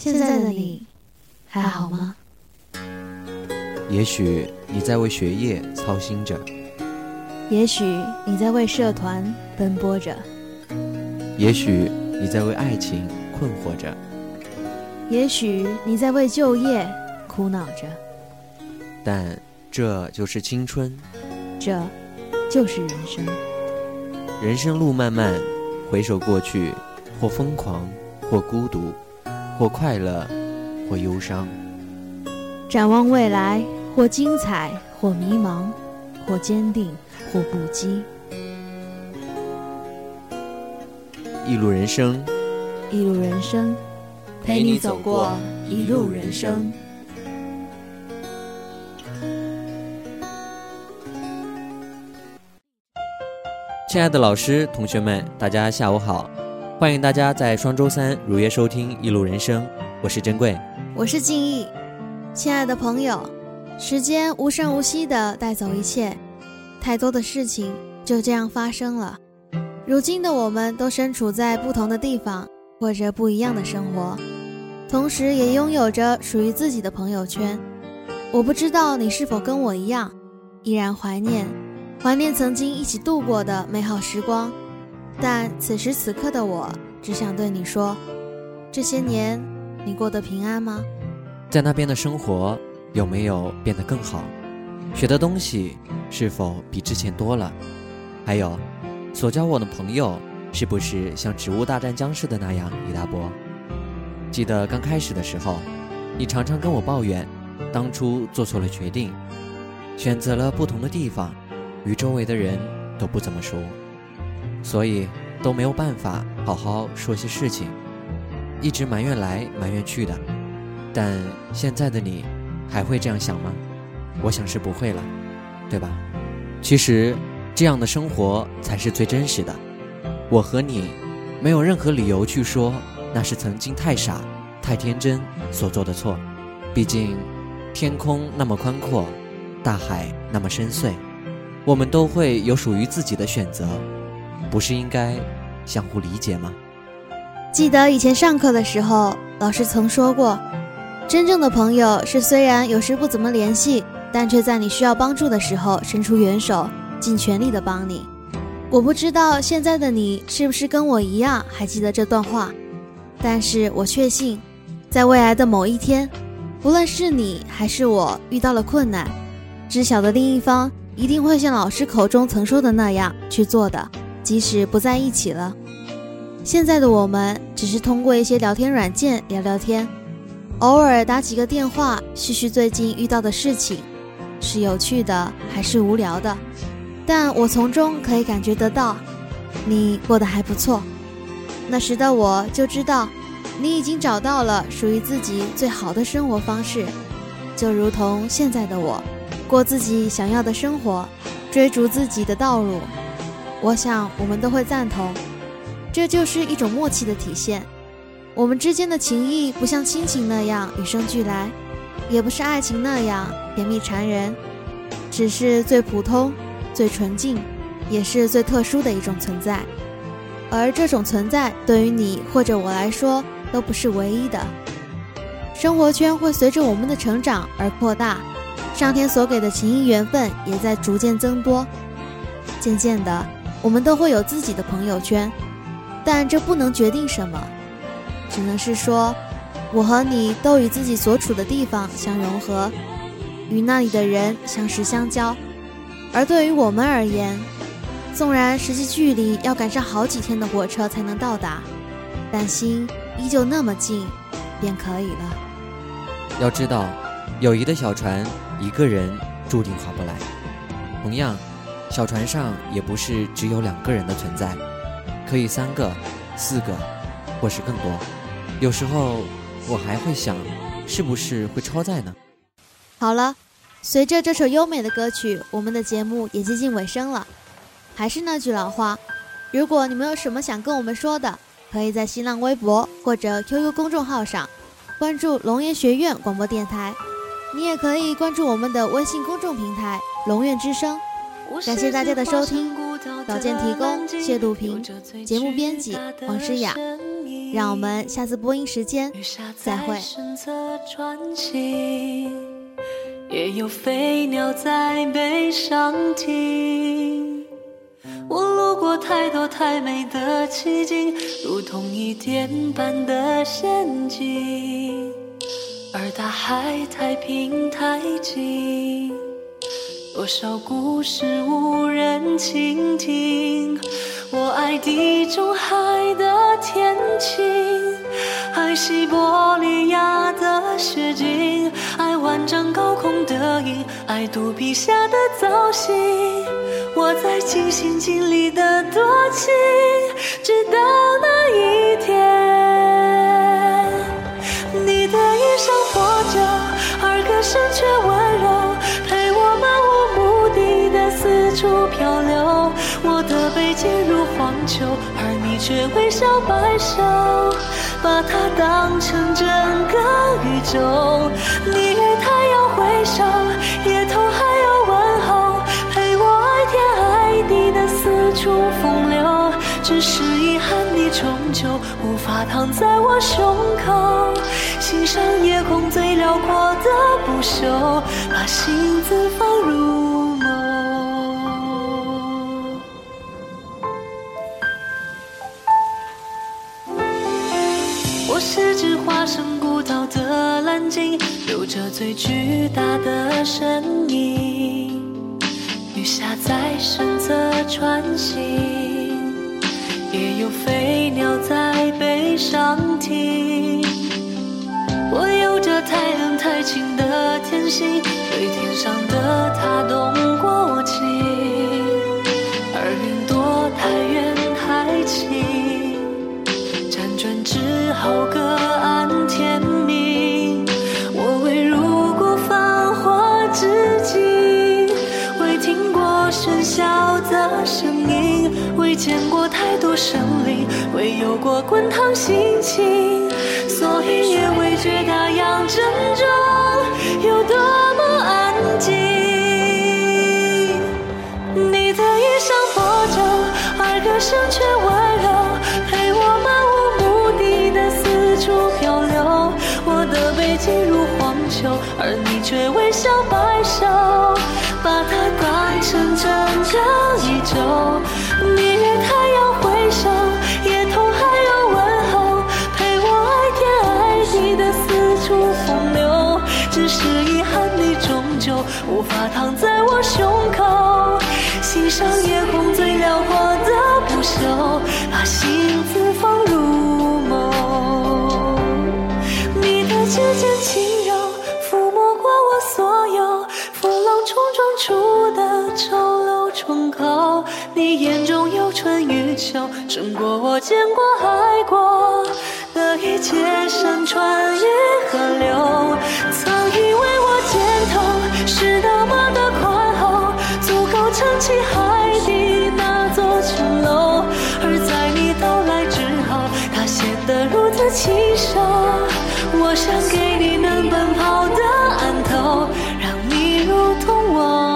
现在的你还好吗？也许你在为学业操心着，也许你在为社团奔波着，也许你在为爱情困惑着，也许你在为就业苦恼着。但这就是青春，这就是人生。人生路漫漫，回首过去，或疯狂，或孤独，或快乐，或忧伤。展望未来，或精彩，或迷茫，或坚定，或不羁。一路人生，一路人生，陪你走过一路人生。亲爱的老师、同学们，大家下午好！欢迎大家在双周三如约收听《一路人生》，我是珍贵，我是静逸。亲爱的朋友，时间无声无息地带走一切，太多的事情就这样发生了。如今的我们都身处在不同的地方，过着不一样的生活，同时也拥有着属于自己的朋友圈。我不知道你是否跟我一样，依然怀念。怀念曾经一起度过的美好时光，但此时此刻的我只想对你说：这些年你过得平安吗？在那边的生活有没有变得更好？学的东西是否比之前多了？还有，所交往的朋友是不是像《植物大战僵尸》的那样一大波？记得刚开始的时候，你常常跟我抱怨，当初做错了决定，选择了不同的地方。与周围的人都不怎么熟，所以都没有办法好好说些事情，一直埋怨来埋怨去的。但现在的你还会这样想吗？我想是不会了，对吧？其实这样的生活才是最真实的。我和你没有任何理由去说那是曾经太傻、太天真所做的错。毕竟天空那么宽阔，大海那么深邃。我们都会有属于自己的选择，不是应该相互理解吗？记得以前上课的时候，老师曾说过，真正的朋友是虽然有时不怎么联系，但却在你需要帮助的时候伸出援手，尽全力的帮你。我不知道现在的你是不是跟我一样还记得这段话，但是我确信，在未来的某一天，无论是你还是我遇到了困难，知晓的另一方。一定会像老师口中曾说的那样去做的，即使不在一起了。现在的我们只是通过一些聊天软件聊聊天，偶尔打几个电话叙叙最近遇到的事情，是有趣的还是无聊的？但我从中可以感觉得到，你过得还不错。那时的我就知道，你已经找到了属于自己最好的生活方式，就如同现在的我。过自己想要的生活，追逐自己的道路，我想我们都会赞同，这就是一种默契的体现。我们之间的情谊不像亲情那样与生俱来，也不是爱情那样甜蜜缠人，只是最普通、最纯净，也是最特殊的一种存在。而这种存在对于你或者我来说都不是唯一的。生活圈会随着我们的成长而扩大。上天所给的情谊缘分也在逐渐增多，渐渐的，我们都会有自己的朋友圈，但这不能决定什么，只能是说，我和你都与自己所处的地方相融合，与那里的人相识相交。而对于我们而言，纵然实际距离要赶上好几天的火车才能到达，但心依旧那么近，便可以了。要知道，友谊的小船。一个人注定划不来。同样，小船上也不是只有两个人的存在，可以三个、四个，或是更多。有时候我还会想，是不是会超载呢？好了，随着这首优美的歌曲，我们的节目也接近尾声了。还是那句老话，如果你们有什么想跟我们说的，可以在新浪微博或者 QQ 公众号上关注龙岩学院广播电台。你也可以关注我们的微信公众平台“龙院之声”。感谢大家的收听，稿件提供谢路平，节目编辑黄诗雅。让我们下次播音时间再会。也有飞鸟在背上停。我路过太多太美的奇景，如同伊甸般的陷阱，而大海太平太静，多少故事无人倾听。我爱地中海的天晴，爱西伯利亚的雪景，爱万丈高空的鹰，爱肚皮下的造型。我在尽心尽力的多情，直到而你却微笑摆首，把它当成整个宇宙。你与太阳挥手，夜头还要问候，陪我爱天爱地的四处风流。只是遗憾，你终究无法躺在我胸口，欣赏夜空最辽阔的不朽，把心字放入。的蓝鲸，有着最巨大的身影。雨下在身侧穿行，也有飞鸟在背上停。我有着太冷太清的天性，对天上的他动喧嚣的声音，未见过太多生灵，未有过滚烫心情，所以也未觉大洋正中有多么安静。你的衣裳破旧，而歌声却温柔，陪我漫无目的的四处漂流。我的背脊。如荒丘，而你却微笑整个宇宙。你与太阳挥手，也同海鸥问候，陪我爱天爱地的四处风流。只是遗憾，你终究无法躺在你眼中有春与秋，胜过我见过、爱过的一切。山川与河流，曾以为我肩头是那么的宽厚，足够撑起海底那座城楼。而在你到来之后，它显得如此清瘦。我想给你能奔跑的岸头，让你如同我。